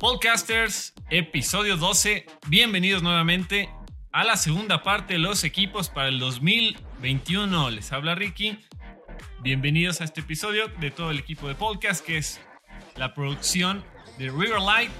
Podcasters, episodio 12. Bienvenidos nuevamente a la segunda parte de los equipos para el 2021. Les habla Ricky. Bienvenidos a este episodio de todo el equipo de podcast, que es la producción de Riverlight.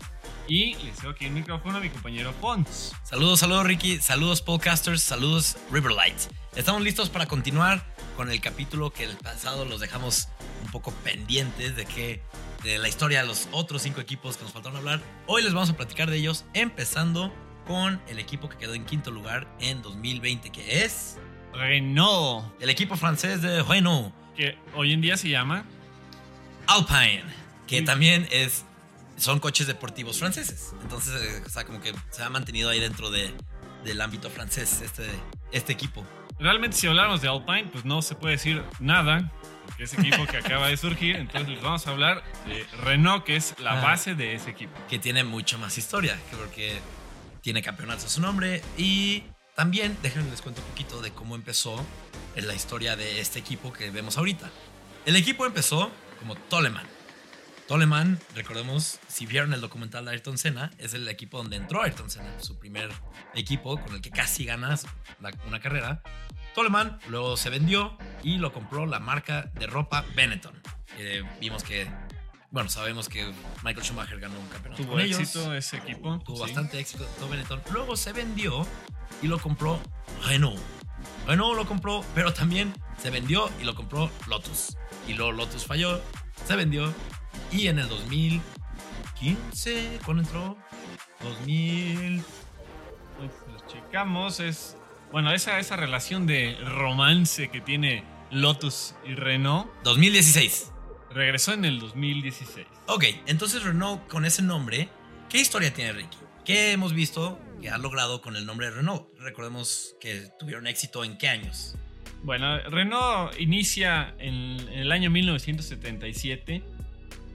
Y les dejo aquí el micrófono a mi compañero Pons. Saludos, saludos Ricky, saludos podcasters, saludos Riverlight. Estamos listos para continuar con el capítulo que el pasado los dejamos un poco pendientes de que de la historia de los otros cinco equipos que nos faltaron hablar. Hoy les vamos a platicar de ellos, empezando con el equipo que quedó en quinto lugar en 2020, que es Renault, el equipo francés de Renault, que hoy en día se llama Alpine, que Sí. también es son coches deportivos franceses. Entonces, eh, o sea, como que se ha mantenido ahí dentro de, del ámbito francés este, este equipo. Realmente si hablamos de Alpine, pues no se puede decir nada, porque es equipo que acaba de surgir, entonces les vamos a hablar de Renault, que es la Ah. base de ese equipo. que tiene mucho más historia, que porque tiene campeonatos a su nombre y también déjenme les cuento un poquito de cómo empezó la historia de este equipo que vemos ahorita. El equipo empezó como Toleman. Toleman, recordemos, si vieron el documental de Ayrton Senna, es el equipo donde entró Ayrton Senna, su primer equipo con el que casi ganas la- una carrera. Toleman luego se vendió y lo compró la marca de ropa Benetton. que vimos que, bueno, sabemos que Michael Schumacher ganó un campeonato Tuvo con ellos. éxito ese equipo. Tuvo sí. bastante éxito todo Benetton. Luego se vendió y lo compró Renault. Renault lo compró, pero también se vendió y lo compró Lotus. Y luego Lotus falló, se vendió y en el 2015, ¿cuándo entró? 2000. Pues, los checamos, es... Bueno, esa, esa relación de romance que tiene Lotus y Renault 2016. regresó en el 2016. Ok, entonces Renault con ese nombre, ¿qué historia tiene Ricky? ¿Qué hemos visto que ha logrado con el nombre de Renault? Recordemos que tuvieron éxito en qué años. Bueno, Renault inicia en, en el año 1977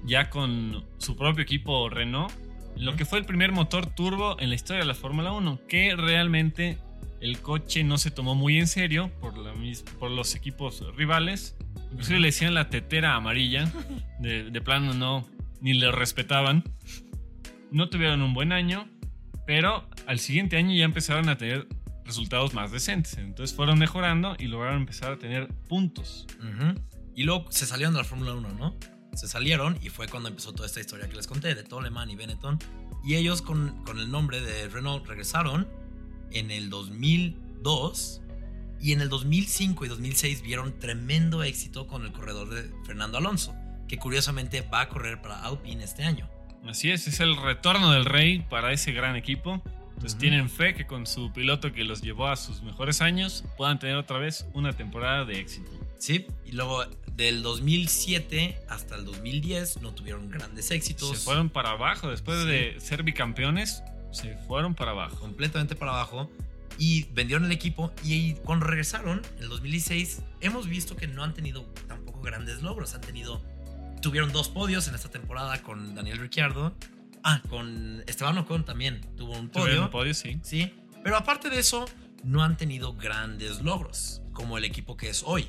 ya con su propio equipo Renault, lo que fue el primer motor turbo en la historia de la Fórmula 1, que realmente el coche no se tomó muy en serio por, la por los equipos rivales. Inclusive le decían la tetera amarilla, de, de plano no, ni le respetaban. No tuvieron un buen año, pero al siguiente año ya empezaron a tener resultados más decentes. Entonces fueron mejorando y lograron empezar a tener puntos. Ujú. Y luego se salieron de la Fórmula 1, ¿no? Se salieron y fue cuando empezó toda esta historia que les conté de Toleman y Benetton. Y ellos con, con el nombre de Renault regresaron en el 2002 y en el 2005 y 2006 vieron tremendo éxito con el corredor de Fernando Alonso, que curiosamente va a correr para Alpine este año. Así es, es el retorno del rey para ese gran equipo. Entonces Ujú. tienen fe que con su piloto que los llevó a sus mejores años puedan tener otra vez una temporada de éxito. Sí, y luego del 2007 hasta el 2010 no tuvieron grandes éxitos. Se fueron para abajo, después Sí. de ser bicampeones, se fueron para abajo. completamente para abajo y vendieron el equipo y cuando regresaron en el 2016 hemos visto que no han tenido tampoco grandes logros, han tenido tuvieron dos podios en esta temporada con Daniel Ricciardo, ah, con Esteban Ocon también tuvo un Tuvieron podio, un podio, sí. sí, pero aparte de eso no han tenido grandes logros como el equipo que es hoy.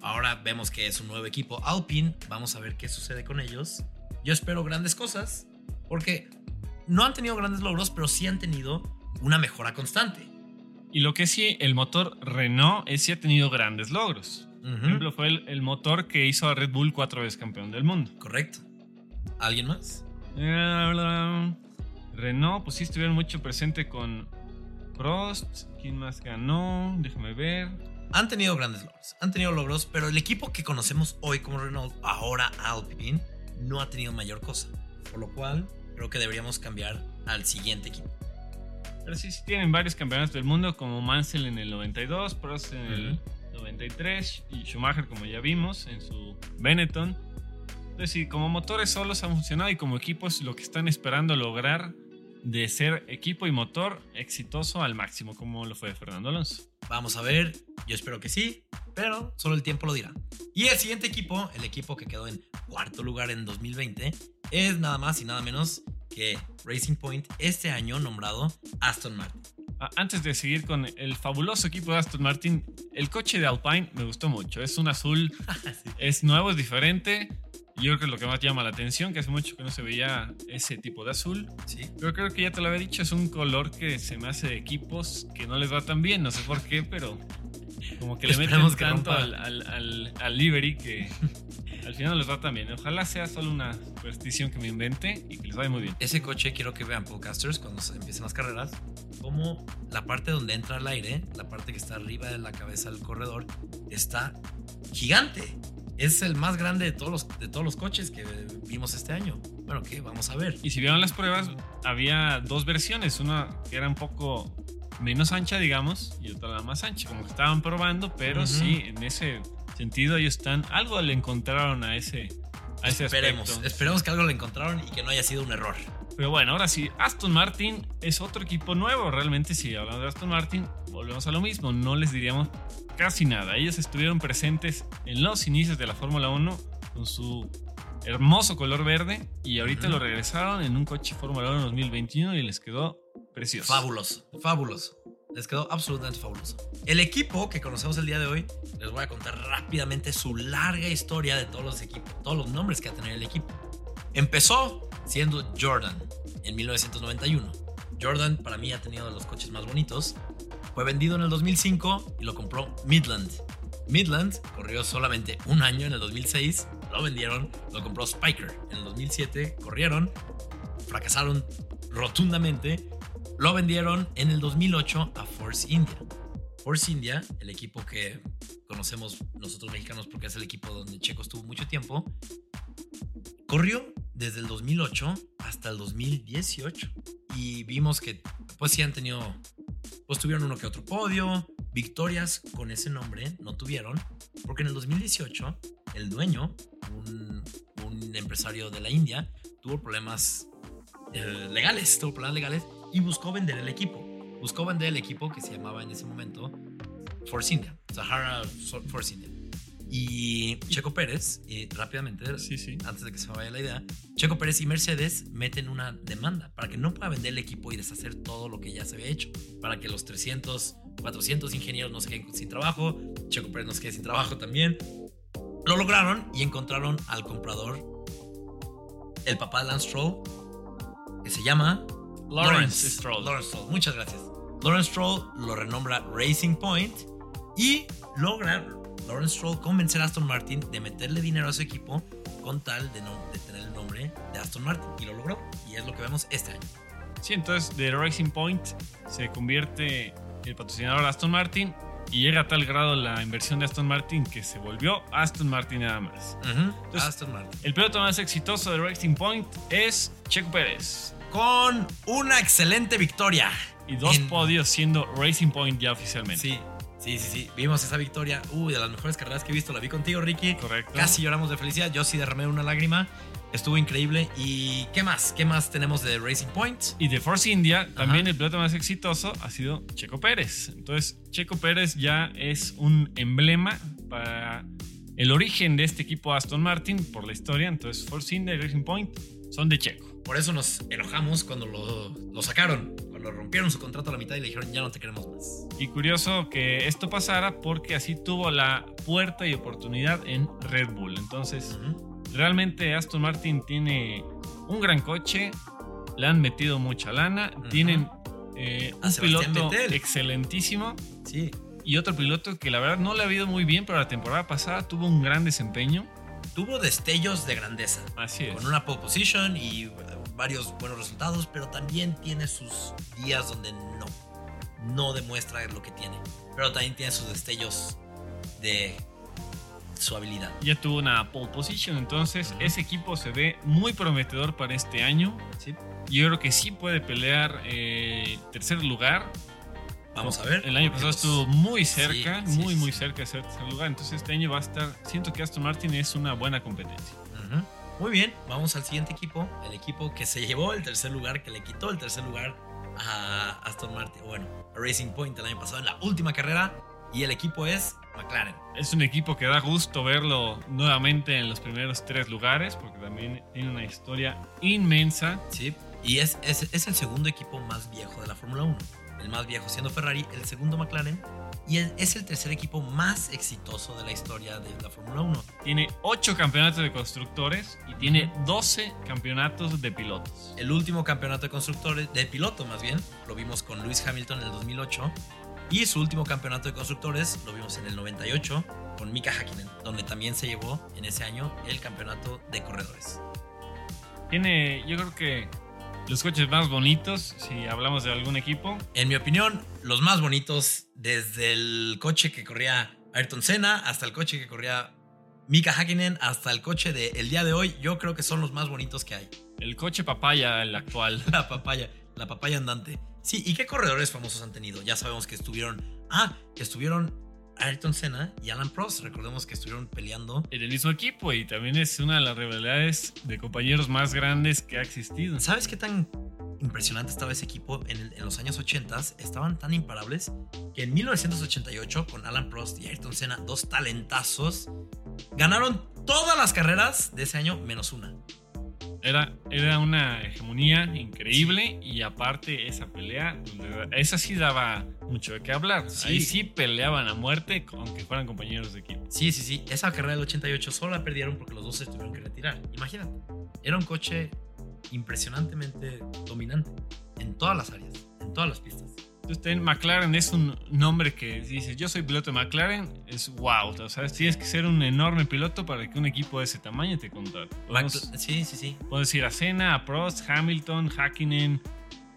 Ahora vemos que es un nuevo equipo Alpine, vamos a ver qué sucede con ellos. Yo espero grandes cosas porque no han tenido grandes logros, pero sí han tenido una mejora constante. Y lo que sí, el motor Renault es, sí ha tenido grandes logros. Por ejemplo, fue el, el motor que hizo a Red Bull cuatro veces campeón del mundo. Correcto. ¿Alguien más? Eh, Renault, pues sí estuvieron mucho presente con Prost. ¿Quién más ganó? Déjame ver. Han tenido grandes logros. Han tenido logros, pero el equipo que conocemos hoy como Renault, ahora Alpine, no ha tenido mayor cosa. Por lo cual, creo que deberíamos cambiar al siguiente equipo. Pero sí, sí tienen varios campeonatos del mundo, como Mansell en el 92, Prost en el Ujú. 93 y Schumacher, como ya vimos, en su Benetton. Entonces, sí, como motores solos han funcionado y como equipos lo que están esperando lograr de ser equipo y motor exitoso al máximo, como lo fue Fernando Alonso. Vamos a ver, yo espero que sí, pero solo el tiempo lo dirá. Y el siguiente equipo, el equipo que quedó en cuarto lugar en 2020, es nada más y nada menos que Racing Point, este año nombrado Aston Martin. Antes de seguir con el fabuloso equipo de Aston Martin, el coche de Alpine me gustó mucho. Es un azul, es nuevo, es diferente. Y yo creo que es lo que más llama la atención, que hace mucho que no se veía ese tipo de azul. Sí. Pero creo que ya te lo había dicho, es un color que se me hace de equipos que no les va tan bien, no sé por qué, pero como que le meten que tanto al, al, al, al livery que al final no les va tan bien. Ojalá sea solo una superstición que me invente y que les vaya muy bien. Ese coche quiero que vean podcasters cuando empiecen las carreras, como la parte donde entra el aire, la parte que está arriba de la cabeza del corredor, está gigante. Es el más grande de todos los, de todos los coches que vimos este año. Bueno, que vamos a ver. Y si vieron las pruebas, había dos versiones, una que era un poco menos ancha, digamos, y otra la más ancha, como que estaban probando, pero sí, en ese sentido ellos están, algo le encontraron a ese, a ese Esperemos, aspecto. esperemos que algo le encontraron y que no haya sido un error. Pero bueno, ahora sí, Aston Martin es otro equipo nuevo. Realmente, si hablando de Aston Martin, volvemos a lo mismo. No les diríamos casi nada. Ellos estuvieron presentes en los inicios de la Fórmula 1 con su hermoso color verde y ahorita Ujú. lo regresaron en un coche Fórmula 1 2021 y les quedó precioso. Fabuloso, fabuloso. Les quedó absolutamente fabuloso. El equipo que conocemos el día de hoy, les voy a contar rápidamente su larga historia de todos los equipos, todos los nombres que ha tenido el equipo. Empezó siendo Jordan en 1991. Jordan para mí ha tenido los coches más bonitos. Fue vendido en el 2005 y lo compró Midland. Midland corrió solamente un año en el 2006, lo vendieron, lo compró Spiker en el 2007, corrieron, fracasaron rotundamente, lo vendieron en el 2008 a Force India. Force India, el equipo que conocemos nosotros mexicanos porque es el equipo donde Checo estuvo mucho tiempo, corrió desde el 2008 hasta el 2018 y vimos que pues sí han tenido pues tuvieron uno que otro podio, victorias con ese nombre no tuvieron, porque en el 2018 el dueño, un, empresario de la India, tuvo problemas eh, legales, tuvo problemas legales y buscó vender el equipo. Buscó vender el equipo que se llamaba en ese momento Force India, Sahara Force India. Y Checo Pérez, y rápidamente, Sí, sí. antes de que se me vaya la idea, Checo Pérez y Mercedes meten una demanda para que no pueda vender el equipo y deshacer todo lo que ya se había hecho. Para que los 300, 400 ingenieros no se queden sin trabajo, Checo Pérez no se quede sin trabajo también. Lo lograron y encontraron al comprador, el papá de Lance Stroll, que se llama Lawrence Stroll. Lawrence Stroll, muchas gracias. Lawrence Stroll lo renombra Racing Point y logra Lawrence Stroll convencer a Aston Martin de meterle dinero a su equipo con tal de, no, de tener el nombre de Aston Martin. Y lo logró. Y es lo que vemos este año. Sí, entonces de Racing Point se convierte el patrocinador Aston Martin y llega a tal grado la inversión de Aston Martin que se volvió Aston Martin nada más. Entonces- Aston Martin. El piloto más exitoso de Racing Point es Checo Pérez. Con una excelente victoria. Y dos En- podios siendo Racing Point ya oficialmente. Sí, sí, sí, sí. Vimos esa victoria. Uy, de las mejores carreras que he visto. La vi contigo, Ricky. Correcto. Casi lloramos de felicidad. Yo sí derramé una lágrima. Estuvo increíble. ¿Y qué más? ¿Qué más tenemos de Racing Point? Y de Force India, también el piloto más exitoso ha sido Checo Pérez. Entonces, Checo Pérez ya es un emblema para el origen de este equipo Aston Martin por la historia. Entonces, Force India y Racing Point son de Checo. Por eso nos enojamos cuando lo, lo sacaron. Rompieron su contrato a la mitad y le dijeron ya no te queremos más. Y curioso que esto pasara porque así tuvo la puerta y oportunidad en Red Bull. Entonces, realmente Aston Martin tiene un gran coche, le han metido mucha lana, Ujú. tienen eh, A un Sebastián piloto Vettel. excelentísimo Sí. y otro piloto que la verdad no le ha ido muy bien, pero la temporada pasada tuvo un gran desempeño. Tuvo destellos de grandeza. Así es. Con una pole position y varios buenos resultados, pero también tiene sus días donde no. No demuestra lo que tiene. Pero también tiene sus destellos de su habilidad. Ya tuvo una pole position, entonces Ujú. ese equipo se ve muy prometedor para este año. Sí. Yo creo que sí puede pelear eh, tercer lugar. Vamos a ver. El año pasado estuvo muy cerca, sí, sí, muy, muy sí. cerca de ser tercer lugar. Entonces este año va a estar. Siento que Aston Martin es una buena competencia. Muy bien, vamos al siguiente equipo. El equipo que se llevó el tercer lugar, que le quitó el tercer lugar a Aston Martin, bueno, a Racing Point el año pasado en la última carrera. Y el equipo es McLaren. Es un equipo que da gusto verlo nuevamente en los primeros tres lugares, porque también tiene una historia inmensa. Sí. Y es, es, es el segundo equipo más viejo de la Fórmula 1. El más viejo siendo Ferrari, el segundo McLaren y es el tercer equipo más exitoso de la historia de la Fórmula 1. Tiene 8 campeonatos de constructores y tiene 12 campeonatos de pilotos. El último campeonato de constructores, de piloto más bien, lo vimos con Lewis Hamilton en el 2008 y su último campeonato de constructores lo vimos en el 98 con Mika Hakkinen, donde también se llevó en ese año el campeonato de corredores. Tiene, yo creo que los coches más bonitos, si hablamos de algún equipo. En mi opinión, los más bonitos, desde el coche que corría Ayrton Senna hasta el coche que corría Mika Hakkinen, hasta el coche del el día de hoy, yo creo que son los más bonitos que hay. El coche papaya, el actual. La papaya, la papaya andante. Sí, ¿y qué corredores famosos han tenido? Ya sabemos que estuvieron. Ah, que estuvieron Ayrton Senna y Alan Prost. Recordemos que estuvieron peleando. En el mismo equipo y también es una de las rivalidades de compañeros más grandes que ha existido. ¿Sabes qué tan impresionante estaba ese equipo en, los años 80? Estaban tan imparables que en 1988, con Alan Prost y Ayrton Senna, dos talentazos, ganaron todas las carreras de ese año menos una. Era, era una hegemonía increíble y aparte esa pelea, esa sí daba mucho de qué hablar. Ahí sí peleaban a muerte aunque fueran compañeros de equipo. Sí, sí, sí. Esa carrera del 88 solo la perdieron porque los dos se tuvieron que retirar. Imagínate. Era un coche impresionantemente dominante en todas las áreas, en todas las pistas. Entonces, McLaren es un nombre que dices, yo soy piloto de McLaren, es wow. O sea, tienes que ser un enorme piloto para que un equipo de ese tamaño te contrate. sí, sí, sí. Puedes ir a Senna, a Prost, Hamilton, Hakkinen,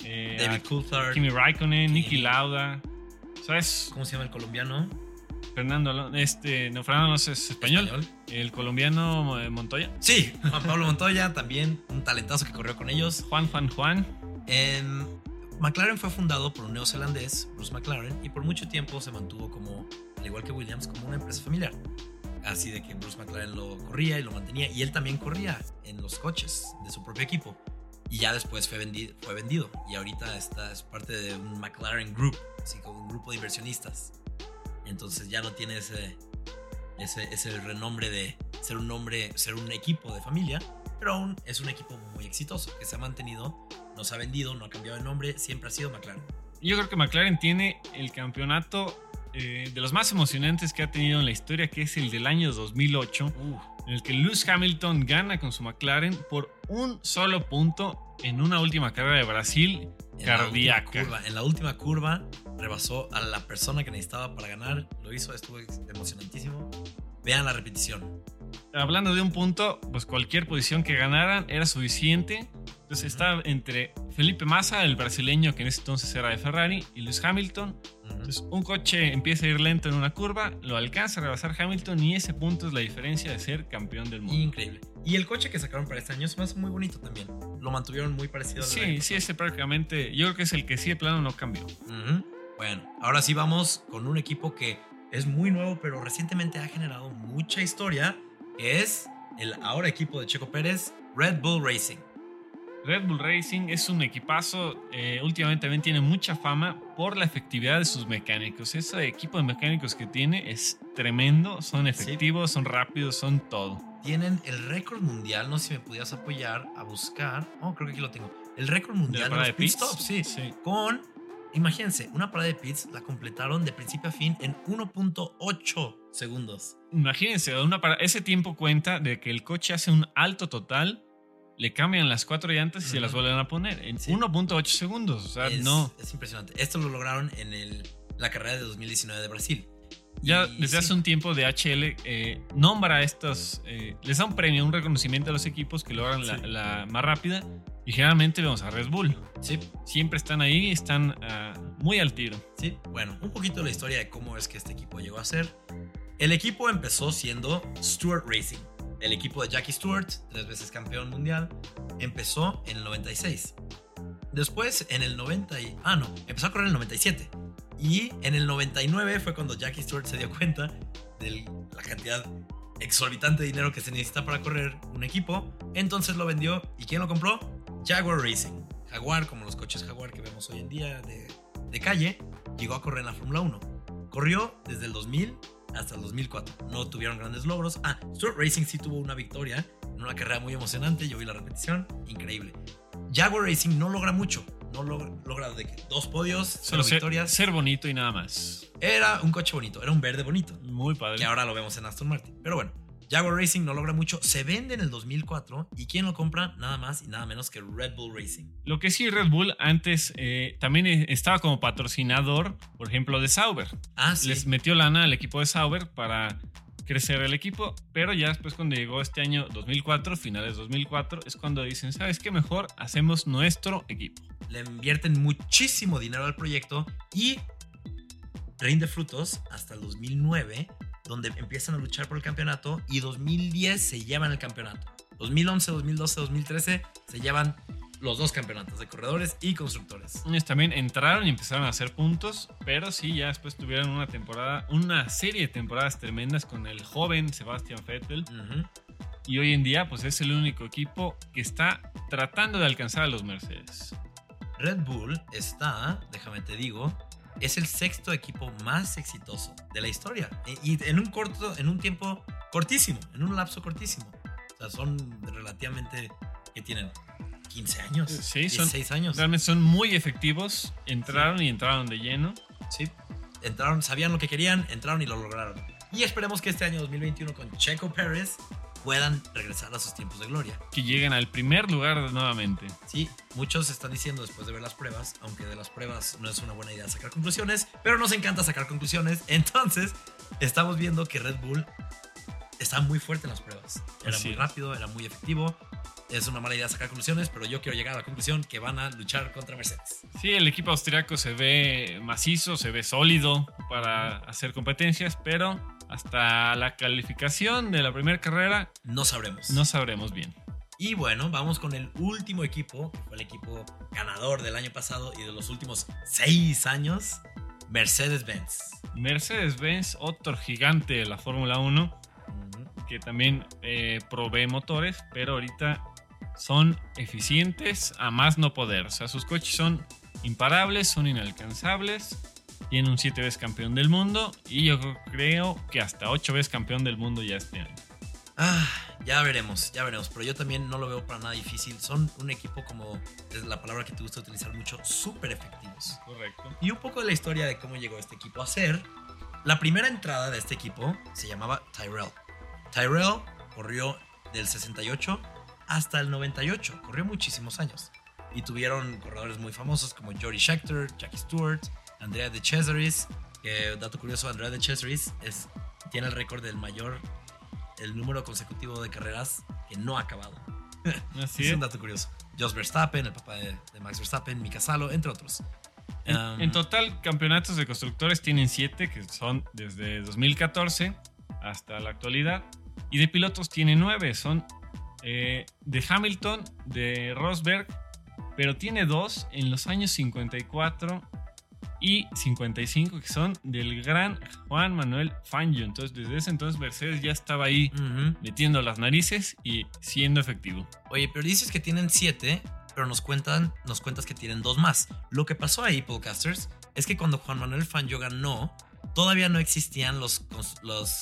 eh, David Coulthard, Kimi Raikkonen, Nicky Lauda. ¿Sabes? ¿Cómo se llama el colombiano? Fernando, este, no, Fernando no es español. El colombiano eh, Montoya. Sí, Juan Pablo Montoya, también un talentazo que corrió con ellos. Juan, Juan, Juan. En McLaren fue fundado por un neozelandés, Bruce McLaren, y por mucho tiempo se mantuvo como, al igual que Williams, como una empresa familiar. Así de que Bruce McLaren lo corría y lo mantenía, y él también corría en los coches de su propio equipo. Y ya después fue vendido, fue vendido y ahorita está, es parte de un McLaren Group, así como un grupo de inversionistas. Entonces ya no tiene ese, ese, ese renombre de ser un nombre, ser un equipo de familia, pero aún es un equipo muy exitoso que se ha mantenido no se ha vendido, no ha cambiado de nombre, siempre ha sido McLaren. Yo creo que McLaren tiene el campeonato eh, de los más emocionantes que ha tenido en la historia, que es el del año 2008, en el que Lewis Hamilton gana con su McLaren por un solo punto en una última carrera de Brasil en cardíaca. en la última curva rebasó a la persona que necesitaba para ganar, lo hizo, estuvo emocionantísimo. Vean la repetición. Hablando de un punto, pues cualquier posición que ganaran era suficiente entonces está entre Felipe Massa, el brasileño que en ese entonces era de Ferrari, y Lewis Hamilton. Entonces un coche empieza a ir lento en una curva, lo alcanza a rebasar Hamilton y ese punto es la diferencia de ser campeón del mundo. Increíble. Y el coche que sacaron para este año es más muy bonito también. Lo mantuvieron muy parecido al Sí, sí, ese prácticamente, yo creo que es el que sí de plano no cambió. Bueno, ahora sí vamos con un equipo que es muy nuevo, pero recientemente ha generado mucha historia, que es el ahora equipo de Checo Pérez, Red Bull Racing. Red Bull Racing es un equipazo, eh, últimamente también tiene mucha fama por la efectividad de sus mecánicos. Ese equipo de mecánicos que tiene es tremendo, son efectivos, son rápidos, son todo. Tienen el récord mundial, no sé si me pudieras apoyar a buscar, oh, creo que aquí lo tengo. El récord mundial de, los pit stops, sí, sí. Con, imagínense, una parada de pits la completaron de principio a fin en 1.8 segundos. Imagínense, una ese tiempo cuenta de que el coche hace un alto total le cambian las cuatro llantas y se las vuelven a poner en 1.8 segundos. O sea, es, no. Es impresionante. Esto lo lograron en el, la carrera de 2019 de Brasil. Ya desde hace un tiempo DHL eh, nombra a estos, eh, les da un premio, un reconocimiento a los equipos que logran la, más rápida y generalmente vemos a Red Bull. Sí. Siempre están ahí, están ah, muy al tiro. Sí, bueno, un poquito de la historia de cómo es que este equipo llegó a ser. El equipo empezó siendo Stuart Racing el equipo de Jackie Stewart, tres veces campeón mundial, empezó en el 96. Después, en el 90 y... Ah, no, empezó a correr en el 97. Y en el 99 fue cuando Jackie Stewart se dio cuenta de la cantidad exorbitante de dinero que se necesita para correr un equipo. Entonces lo vendió. ¿Y quién lo compró? Jaguar Racing. Jaguar, como los coches Jaguar que vemos hoy en día de, de calle, llegó a correr en la Fórmula 1. Corrió desde el 2000 hasta el 2004. No tuvieron grandes logros. Ah, Stuart Racing sí tuvo una victoria en una carrera muy emocionante. Yo vi la repetición, increíble. Jaguar Racing no logra mucho. no log- logra de que dos podios, Solo ser, victorias. ser bonito y nada más. Era un coche bonito, era un verde bonito, Muy padre. que ahora lo vemos en Aston Martin. Pero bueno, Jaguar Racing no logra mucho, se vende en el 2004 y ¿quién lo compra? Nada más y nada menos que Red Bull Racing. Lo que sí, Red Bull antes eh, también eh, estaba como patrocinador, por ejemplo, de Sauber. Ah, sí. Les metió lana al equipo de Sauber para crecer el equipo, pero ya después cuando llegó este año 2004, finales 2004, es cuando dicen, ¿sabes qué? Mejor hacemos nuestro equipo. Le invierten muchísimo dinero al proyecto y rinde frutos hasta el 2009, donde empiezan a luchar por el campeonato y 2010 se llevan el campeonato. 2011, 2012, 2013 se llevan los dos campeonatos de corredores y constructores. Ellos también entraron y empezaron a hacer puntos, pero sí, ya después tuvieron una temporada, una serie de temporadas tremendas con el joven Sebastian Vettel. Y hoy en día, pues es el único equipo que está tratando de alcanzar a los Mercedes. Red Bull está, déjame te digo, es el sexto equipo más exitoso de la historia. Y en un corto, en un tiempo cortísimo, en un lapso cortísimo. O sea, son relativamente que tienen 15 años, Sí, son- 16 años. Realmente son muy efectivos. Entraron y entraron de lleno. Sí, entraron, sabían lo que querían, entraron y lo lograron. Y esperemos que este año 2021 con Checo Pérez puedan regresar a sus tiempos de gloria. Que lleguen al primer lugar nuevamente. Sí, muchos están diciendo después de ver las pruebas, aunque de las pruebas no es una buena idea sacar conclusiones, pero nos encanta sacar conclusiones. Entonces, estamos viendo que Red Bull está muy fuerte en las pruebas. Era Así muy rápido, era muy efectivo. Es una mala idea sacar conclusiones, pero yo quiero llegar a la conclusión que van a luchar contra Mercedes. Sí, el equipo austriaco se ve macizo, se ve sólido para hacer competencias, pero hasta la calificación de la primera carrera No sabremos. no sabremos bien. Y bueno, vamos con el último equipo, que fue el equipo ganador del año pasado y de los últimos seis años, Mercedes-Benz. Mercedes-Benz, otro gigante de la Fórmula 1, Ujú. Que también eh, provee motores, pero ahorita son eficientes a más no poder. O sea, sus coches son imparables, son inalcanzables. Tiene un 7 veces campeón del mundo y yo creo que hasta 8 veces campeón del mundo ya este año. Ah, ya veremos, ya veremos. Pero yo también no lo veo para nada difícil. Son un equipo, como es la palabra que te gusta utilizar mucho, súper efectivos. Correcto. Y un poco de la historia de cómo llegó este equipo a ser. La primera entrada de este equipo se llamaba Tyrell. Tyrell corrió del 68 hasta el 98. Corrió muchísimos años. Y tuvieron corredores muy famosos como Jody Scheckter, Jackie Stewart, Andrea de Cesaris. Que, dato curioso, Andrea de Cesaris es, tiene el récord del mayor, el número consecutivo de carreras que no ha acabado. Así es es. un dato curioso. Jos Verstappen, el papá de, de Max Verstappen, Mika Salo, entre otros. En, Um, en total, campeonatos de constructores tienen 7, que son desde 2014 hasta la actualidad. Y de pilotos tiene 9, son eh, de Hamilton, de Rosberg, pero tiene dos en los años 54 y 55, que son del gran Juan Manuel Fangio. Entonces, desde ese entonces, Mercedes ya estaba ahí metiendo las narices y siendo efectivo. Oye, pero dices que tienen siete, pero nos cuentan, nos cuentas que tienen dos más. Lo que pasó ahí, podcasters, es que cuando Juan Manuel Fangio ganó, todavía no existían los,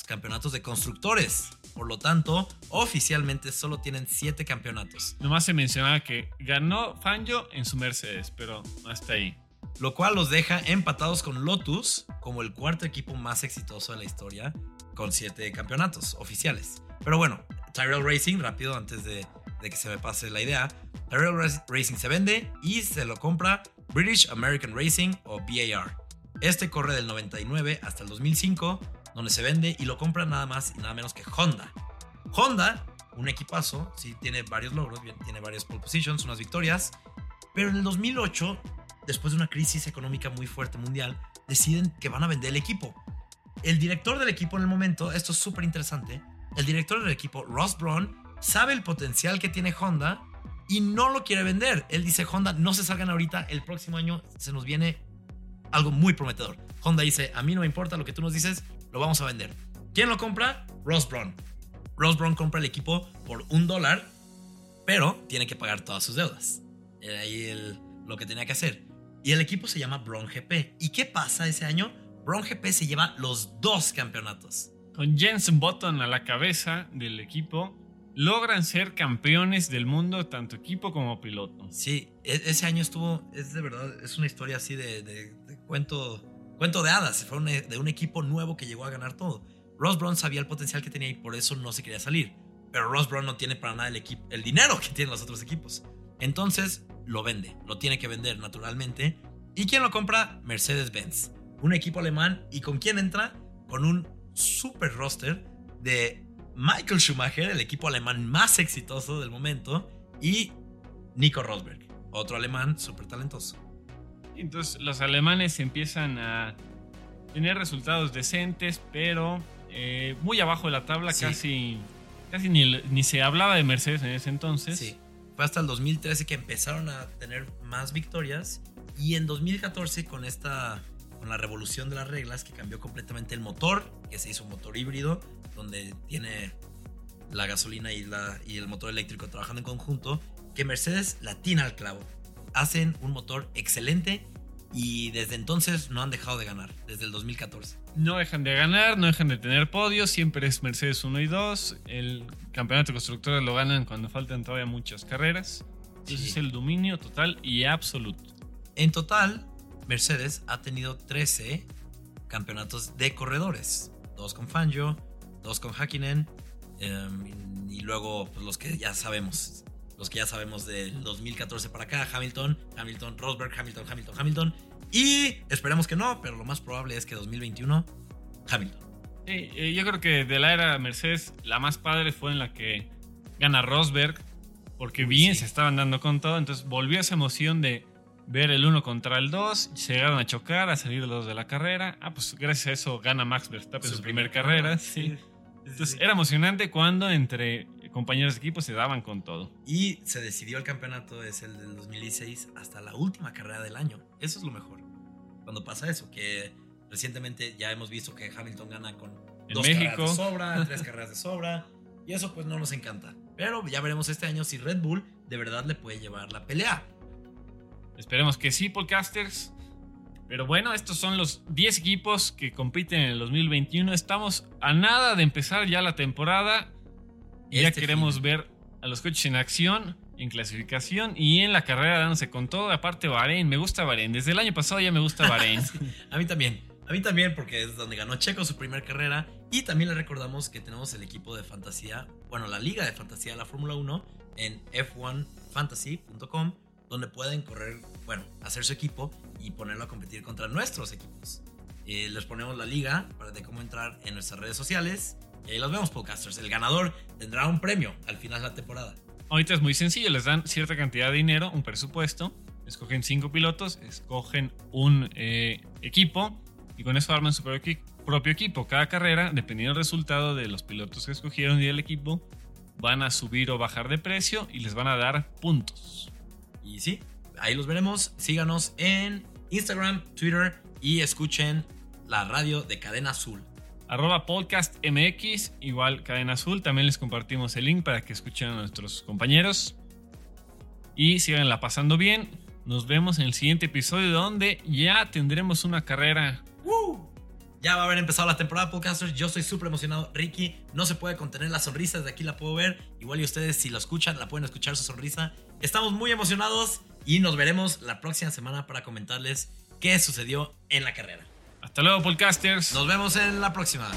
campeonatos de constructores. Por lo tanto, oficialmente solo tienen siete campeonatos. Nomás se mencionaba que ganó Fangio en su Mercedes, pero hasta ahí. Lo cual los deja empatados con Lotus como el cuarto equipo más exitoso de la historia, con siete campeonatos oficiales. Pero bueno, Tyrell Racing, rápido antes de, de que se me pase la idea, Tyrell Rac- Racing se vende y se lo compra British American Racing o BAR. Este corre del 99 hasta el 2005, donde se vende y lo compra nada más y nada menos que Honda. Honda, un equipazo, sí tiene varios logros, tiene varias pole positions, unas victorias, pero en el 2008, después de una crisis económica muy fuerte mundial, deciden que van a vender el equipo. El director del equipo en el momento, esto es súper interesante, el director del equipo, Ross Braun, sabe el potencial que tiene Honda y no lo quiere vender. Él dice, Honda, no se salgan ahorita, el próximo año se nos viene algo muy prometedor. Honda dice, a mí no me importa lo que tú nos dices, lo vamos a vender. ¿Quién lo compra? Ross Braun. Ross Braun compra el equipo por un dólar, pero tiene que pagar todas sus deudas. Era ahí el- lo que tenía que hacer. Y el equipo se llama Braun GP. ¿Y qué pasa ese año? Braun GP se lleva los dos campeonatos. Con Jensen Button a la cabeza del equipo, logran ser campeones del mundo, tanto equipo como piloto. Sí, e- ese año estuvo, es de verdad, es una historia así de- de cuento, cuento de hadas. Fue un- de un equipo nuevo que llegó a ganar todo. Ross Brown sabía el potencial que tenía y por eso no se quería salir. Pero Ross Brown no tiene para nada el, equipo, el dinero que tienen los otros equipos. Entonces lo vende, lo tiene que vender naturalmente. ¿Y quién lo compra? Mercedes-Benz. Un equipo alemán. ¿Y con quién entra? Con un super roster de Michael Schumacher, el equipo alemán más exitoso del momento, y Nico Rosberg, otro alemán súper talentoso. Entonces los alemanes empiezan a tener resultados decentes, pero eh, muy abajo de la tabla, Sí. casi, casi ni, ni se hablaba de Mercedes en ese entonces. Sí. Fue hasta el 2013 que empezaron a tener más victorias y en 2014 con esta con la revolución de las reglas que cambió completamente el motor, que se hizo un motor híbrido donde tiene la gasolina y, la, y el motor eléctrico trabajando en conjunto, que Mercedes latina al clavo. Hacen un motor excelente y desde entonces no han dejado de ganar, desde el 2014. No dejan de ganar, no dejan de tener podios, siempre es Mercedes 1 y 2. El campeonato de constructores lo ganan cuando faltan todavía muchas carreras. Entonces Sí. es el dominio total y absoluto. En total, Mercedes ha tenido 13 campeonatos de corredores. Dos con Fangio, dos con Hakkinen em, y luego pues, los que ya sabemos. Los que ya sabemos del 2014 para acá, Hamilton, Hamilton, Rosberg, Hamilton, Hamilton, Hamilton. Y esperemos que no, pero lo más probable es que 2021, Hamilton. Sí, eh, yo creo que de la era Mercedes, la más padre fue en la que gana Rosberg, porque bien sí. se estaban dando con todo. Entonces volvió esa emoción de ver el uno contra el 2, llegaron a chocar, a salir los dos de la carrera. Ah, pues gracias a eso gana Max Verstappen su, primera carrera. Sí. Entonces era emocionante cuando entre compañeros de equipo se daban con todo. Y se decidió el campeonato, es el del 2016, hasta la última carrera del año. Eso es lo mejor. Cuando pasa eso, que recientemente ya hemos visto que Hamilton gana con En dos México. carreras de sobra, tres carreras de sobra. Y eso pues no nos encanta. Pero ya veremos este año si Red Bull de verdad le puede llevar la pelea. Esperemos que sí, podcasters. Pero bueno, estos son los 10 equipos que compiten en el 2021. Estamos a nada de empezar ya la temporada. Ya Este queremos fin. ver a los coches en acción, en clasificación y en la carrera dándose con todo. Aparte, Bahrein, me gusta Bahrein. Desde el año pasado ya me gusta Bahrein. A mí también. A mí también porque es donde ganó Checo su primera carrera. Y también le recordamos que tenemos el equipo de fantasía, bueno, la liga de fantasía de la Fórmula 1 en f1fantasy.com, donde pueden correr, bueno, hacer su equipo y ponerlo a competir contra nuestros equipos. Eh, les ponemos la liga para de cómo entrar en nuestras redes sociales. Y ahí los vemos, podcasters. El ganador tendrá un premio al final de la temporada. Ahorita es muy sencillo, les dan cierta cantidad de dinero, un presupuesto, escogen cinco pilotos, escogen un eh, equipo y con eso arman su propio equipo. Cada carrera, dependiendo del resultado de los pilotos que escogieron y del equipo, van a subir o bajar de precio y les van a dar puntos. Y sí, ahí los veremos. Síganos en Instagram, Twitter y escuchen la radio de Cadena Azul. Arroba podcast MX, igual cadena azul. También les compartimos el link para que escuchen a nuestros compañeros. Y síganla pasando bien. Nos vemos en el siguiente episodio donde ya tendremos una carrera Ya va a haber empezado la temporada, podcasters. Yo estoy súper emocionado. Ricky no se puede contener la sonrisa. Desde aquí la puedo ver. Igual y ustedes, si lo escuchan, la pueden escuchar su sonrisa. Estamos muy emocionados y nos veremos la próxima semana para comentarles qué sucedió en la carrera. Hasta luego, podcasters. Nos vemos en la próxima.